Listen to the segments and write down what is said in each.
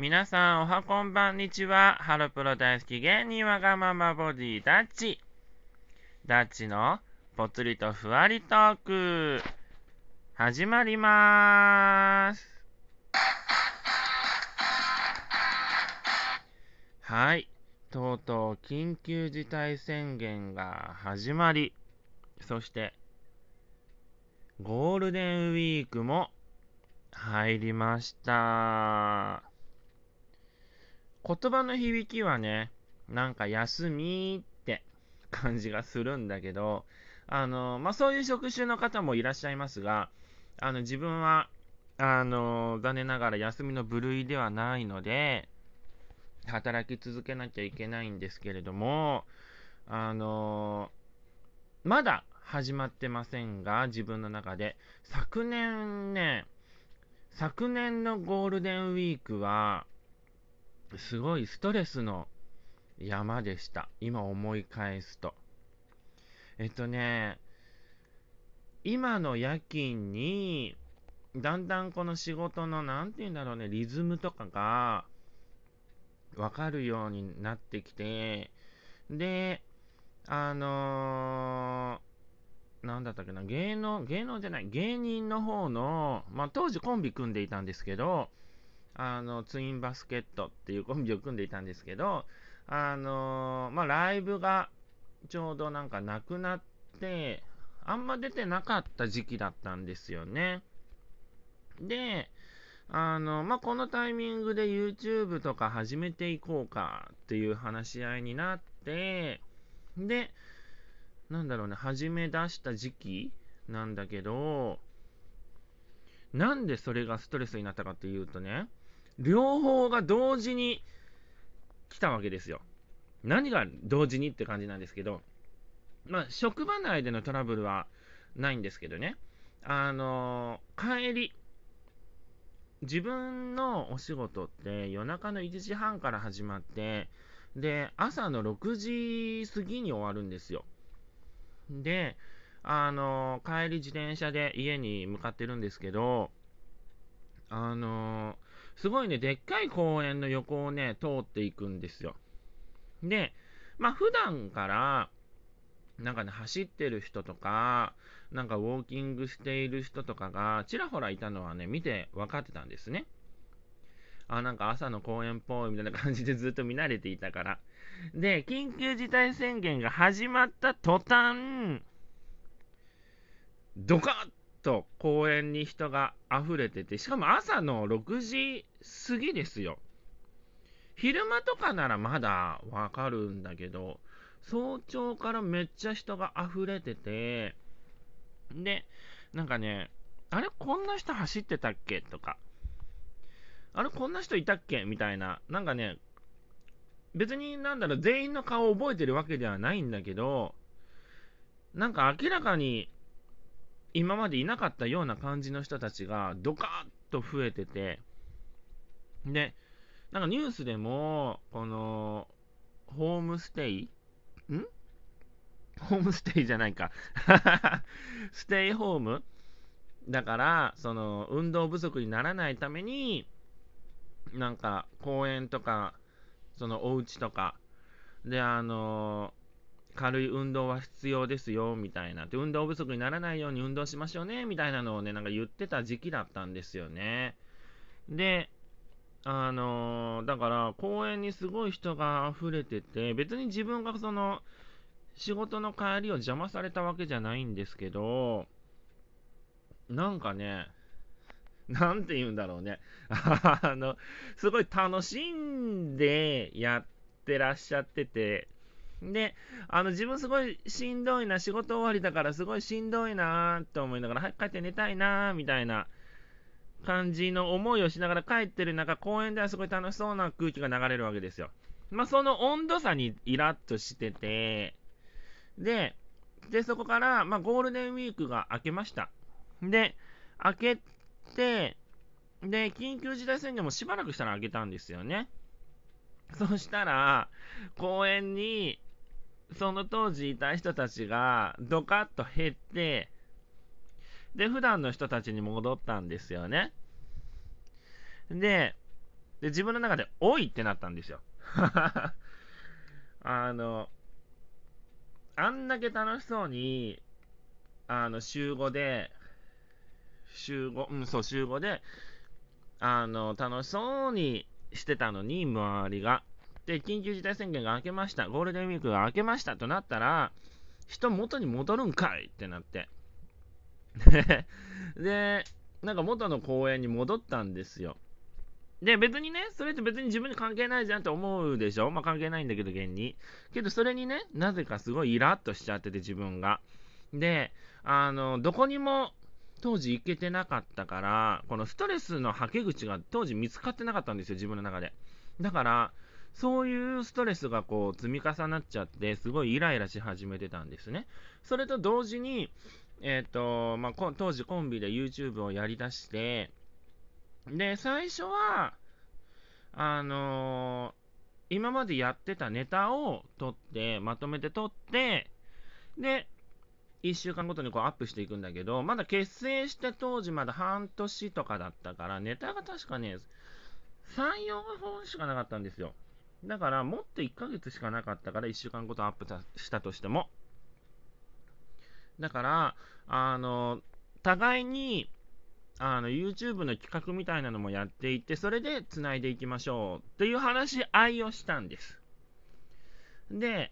皆さん、おはこんばんにちは。ハロプロ大好き芸人わがままボディダッチ。ダッチのぽつりとふわりトーク、始まりまーす。はい。とうとう緊急事態宣言が始まり、そして、ゴールデンウィークも入りました。言葉の響きはね、なんか休みって 感じがするんだけど、あの、まあ、そういう職種の方もいらっしゃいますが、あの、自分は、あの、残念ながら休みの部類ではないので、働き続けなきゃいけないんですけれども、あの、まだ始まってませんが、自分の中で、昨年ね、昨年のゴールデンウィークは、すごいストレスの山でした。今思い返すと。えっとね、今の夜勤に、だんだんこの仕事の、なんて言うんだろうね、リズムとかが、わかるようになってきて、で、あのー、なんだったっけな、芸能、芸能じゃない、芸人の方の、まあ、当時コンビ組んでいたんですけど、あの、ツインバスケットっていうコンビを組んでいたんですけど、あのまあ、ライブがちょうどなんかなくなって、あんま出てなかった時期だったんですよね。で、あの、まあ、このタイミングで YouTube とか始めていこうかっていう話し合いになって、で、なんだろうね、始め出した時期なんだけど、なんでそれがストレスになったかっていうとね、両方が同時に来たわけですよ。何が同時にって感じなんですけど、まあ、職場内でのトラブルはないんですけどね、あの帰り、自分のお仕事って夜中の1時半から始まって、で、朝の6時過ぎに終わるんですよ。で、あの帰り自転車で家に向かってるんですけど、あのすごいね、でっかい公園の横をね、通っていくんですよ。で、まあ、普段から、なんかね、走ってる人とか、なんかウォーキングしている人とかが、ちらほらいたのはね、見て分かってたんですね。あ、なんか朝の公園っぽいみたいな感じでずっと見慣れていたから。で、緊急事態宣言が始まった途端、ドカッと公園に人が溢れてて、しかも朝の6時過ぎですよ。昼間とかならまだわかるんだけど、早朝からめっちゃ人が溢れてて、で、なんかね、あれこんな人走ってたっけ？とか、あれこんな人いたっけ？みたいな、なんかね、別になんだろう、全員の顔を覚えてるわけではないんだけど、なんか明らかに今までいなかったような感じの人たちがドカッと増えてて、で、なんかニュースでも、この、ホームステイ？ん？ホームステイじゃないか。ステイホーム？だから、その、運動不足にならないために、なんか、公園とか、その、お家とか、で、あの軽い運動は必要ですよ、みたいな。で、運動不足にならないように運動しましょうね、みたいなのをね、なんか言ってた時期だったんですよね。で、あのーだから公園にすごい人が溢れてて、別に自分がその仕事の帰りを邪魔されたわけじゃないんですけど、なんかね、なんて言うんだろうね、あの、すごい楽しんでやってらっしゃってて、で、あの自分すごいしんどいな、仕事終わりだからすごいしんどいなと思いながら、早く帰って寝たいなみたいな感じの思いをしながら帰ってる中、公園ではすごい楽しそうな空気が流れるわけですよ。まあ、その温度差にイラッとしてて、で、で、そこから、まあ、ゴールデンウィークが明けました。で、明けて、で、緊急事態宣言もしばらくしたら明けたんですよね。そしたら、公園に、その当時いた人たちが、ドカッと減って、で、普段の人たちに戻ったんですよね。で、で、自分の中で、おいってなったんですよ。あの、あんだけ楽しそうに、あの、週5で、週5、うん、そう、週5で、あの、楽しそうにしてたのに、周りが。で、緊急事態宣言が明けました、ゴールデンウィークが明けましたとなったら、人元に戻るんかいってなって。で、なんか元の公園に戻ったんですよ。で、別にね、それって別に自分に関係ないじゃんって思うでしょ？まあ関係ないんだけど、現に。けど、それにね、なぜかすごいイラッとしちゃってて、自分が。で、あの、どこにも当時行けてなかったから、このストレスのはけ口が当時見つかってなかったんですよ、自分の中で。だから、そういうストレスがこう積み重なっちゃって、すごいイライラし始めてたんですね。それと同時に、えっ、ー、と、まあ、当時コンビで YouTube をやりだして、で、最初は、あのー、今までやってたネタを撮って、まとめて撮って、で、1週間ごとにこうアップしていくんだけど、まだ結成して当時まだ半年とかだったから、ネタが確かね、3、4本しかなかったんですよ。だから、もっと1ヶ月しかなかったから、1週間ごとアップしたとしても。だから、あの、互いに、あの、YouTube の企画みたいなのもやっていって、それで繋いでいきましょうっていう話し合いをしたんです。で、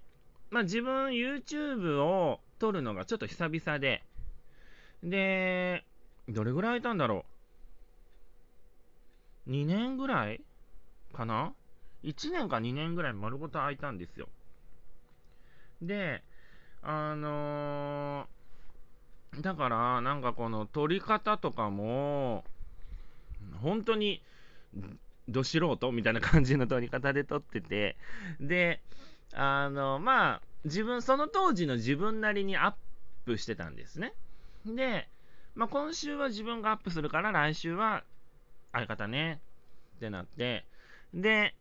まあ自分 YouTube を撮るのがちょっと久々で、で、どれぐらいいたんだろう ?2 年ぐらいかな？?1 年か2年ぐらい丸ごと空いたんですよ。で、あのー、だから、なんかこの撮り方とかも、本当に、ど素人みたいな感じの撮り方で撮ってて、で、あの、まあ、自分、その当時の自分なりにアップしてたんですね。で、まあ、今週は自分がアップするから、来週は相方ねってなって、で、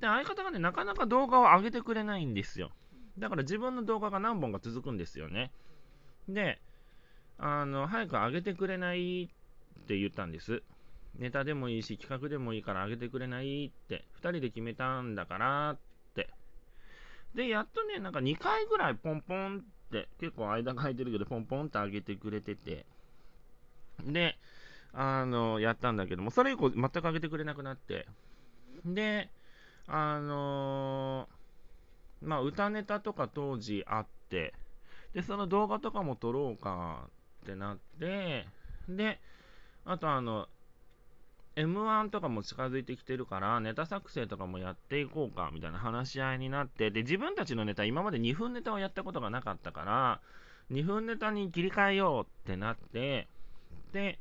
で相方がね、なかなか動画を上げてくれないんですよ。だから自分の動画が何本か続くんですよね。で、あの、早く上げてくれないって言ったんです。ネタでもいいし、企画でもいいから上げてくれないって、2人で決めたんだからってで、やっとね、なんか2回ぐらいポンポンって、結構間が空いてるけど、ポンポンって上げてくれてて、で、あの、やったんだけども、それ以降全く上げてくれなくなって、で、あのー、まあ、歌ネタとか当時あって、で、その動画とかも撮ろうかってなって、で、あとあの、M1 とかも近づいてきてるから、ネタ作成とかもやっていこうか、みたいな話し合いになって、で、自分たちのネタ、今まで2分ネタをやったことがなかったから、2分ネタに切り替えようってなって、で、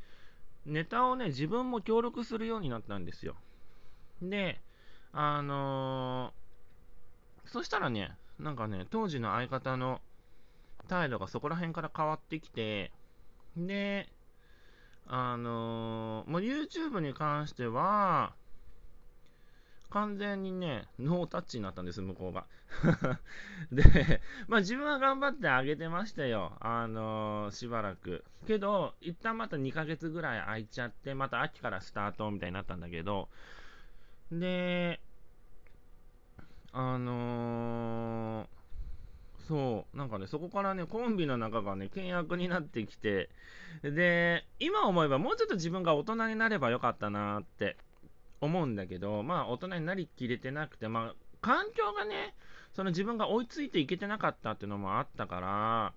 ネタをね、自分も協力するようになったんですよ。で、あのー、そしたらね、なんかね、当時の相方の態度がそこら辺から変わってきて、で、あのー、もう YouTube に関しては、完全にね、ノータッチになったんです、向こうが。で、まあ自分は頑張ってあげてましたよ。あのー、しばらく。けど、一旦また2ヶ月ぐらい空いちゃって、また秋からスタートみたいになったんだけど、で、あのー、そう、なんかね、そこからね、コンビの中がね、険悪になってきて、で、今思えばもうちょっと自分が大人になればよかったなって思うんだけど、まあ大人になりきれてなくて、まあ環境がね、その自分が追いついていけてなかったっていうのもあったから、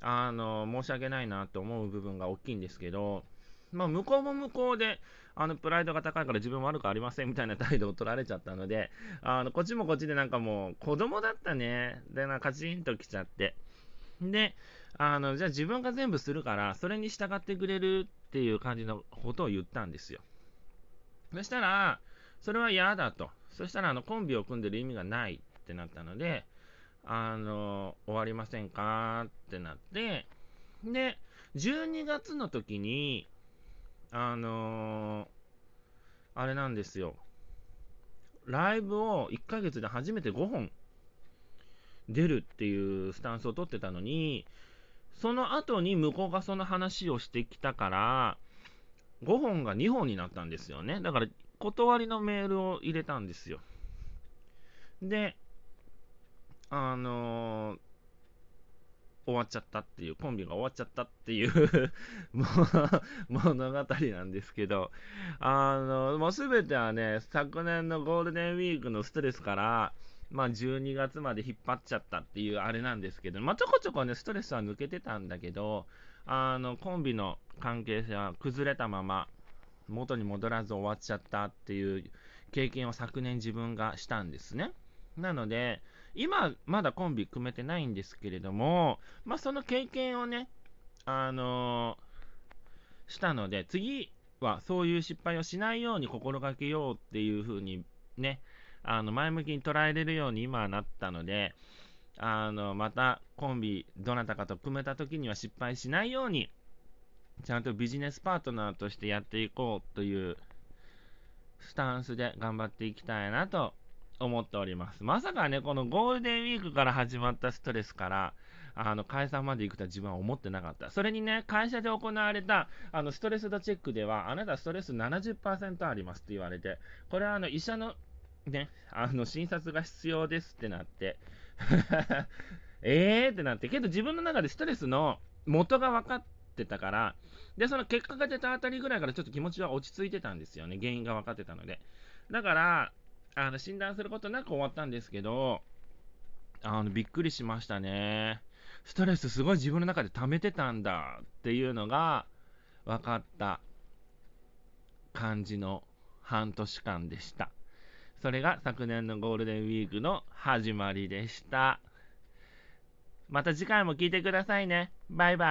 あの、申し訳ないなって思う部分が大きいんですけど、まあ向こうも向こうで、あの、プライドが高いから自分悪くありませんみたいな態度を取られちゃったので、あの、こっちもこっちでなんかもう、子供だったね。で、なんかカチンと来ちゃって。で、あの、じゃあ自分が全部するから、それに従ってくれるっていう感じのことを言ったんですよ。そしたら、それは嫌だと。そしたら、あの、コンビを組んでる意味がないってなったので、あの、終わりませんかってなって、で、12月の時に、あのー、あれなんですよ。ライブを1ヶ月で初めて5本出るっていうスタンスを取ってたのに、その後に向こうがその話をしてきたから、5本が2本になったんですよね。だから、断りのメールを入れたんですよ。で、あのー終わっちゃったっていう、コンビが終わっちゃったっていう 物語なんですけど、あの、もうすべてはね、昨年のゴールデンウィークのストレスから、まあ12月まで引っ張っちゃったっていうあれなんですけど、まあちょこちょこね、ストレスは抜けてたんだけど、あの、コンビの関係性は崩れたまま、元に戻らず終わっちゃったっていう経験を昨年自分がしたんですね。なので、今、まだコンビ組めてないんですけれども、まあ、その経験をね、あのー、したので、次はそういう失敗をしないように心がけようっていう風にね、あの前向きに捉えれるように今はなったので、あのまたコンビ、どなたかと組めた時には失敗しないように、ちゃんとビジネスパートナーとしてやっていこうというスタンスで頑張っていきたいなと思っております。まさかね、このゴールデンウィークから始まったストレスから、あの解散まで行くとは自分は思ってなかった。それにね、会社で行われたあのストレス度チェックでは、あなたストレス70%ありますって言われて、これはあの医者のね、あの診察が必要ですってなって、えーってなって、けど自分の中でストレスの元が分かってたから、で、その結果が出たあたりぐらいからちょっと気持ちは落ち着いてたんですよね。原因が分かってたので。だから、あの診断することなく終わったんですけど、あのびっくりしましたね。ストレスすごい自分の中で溜めてたんだっていうのが分かった感じの半年間でした。それが昨年のゴールデンウィークの始まりでした。また次回も聞いてくださいね。バイバイ。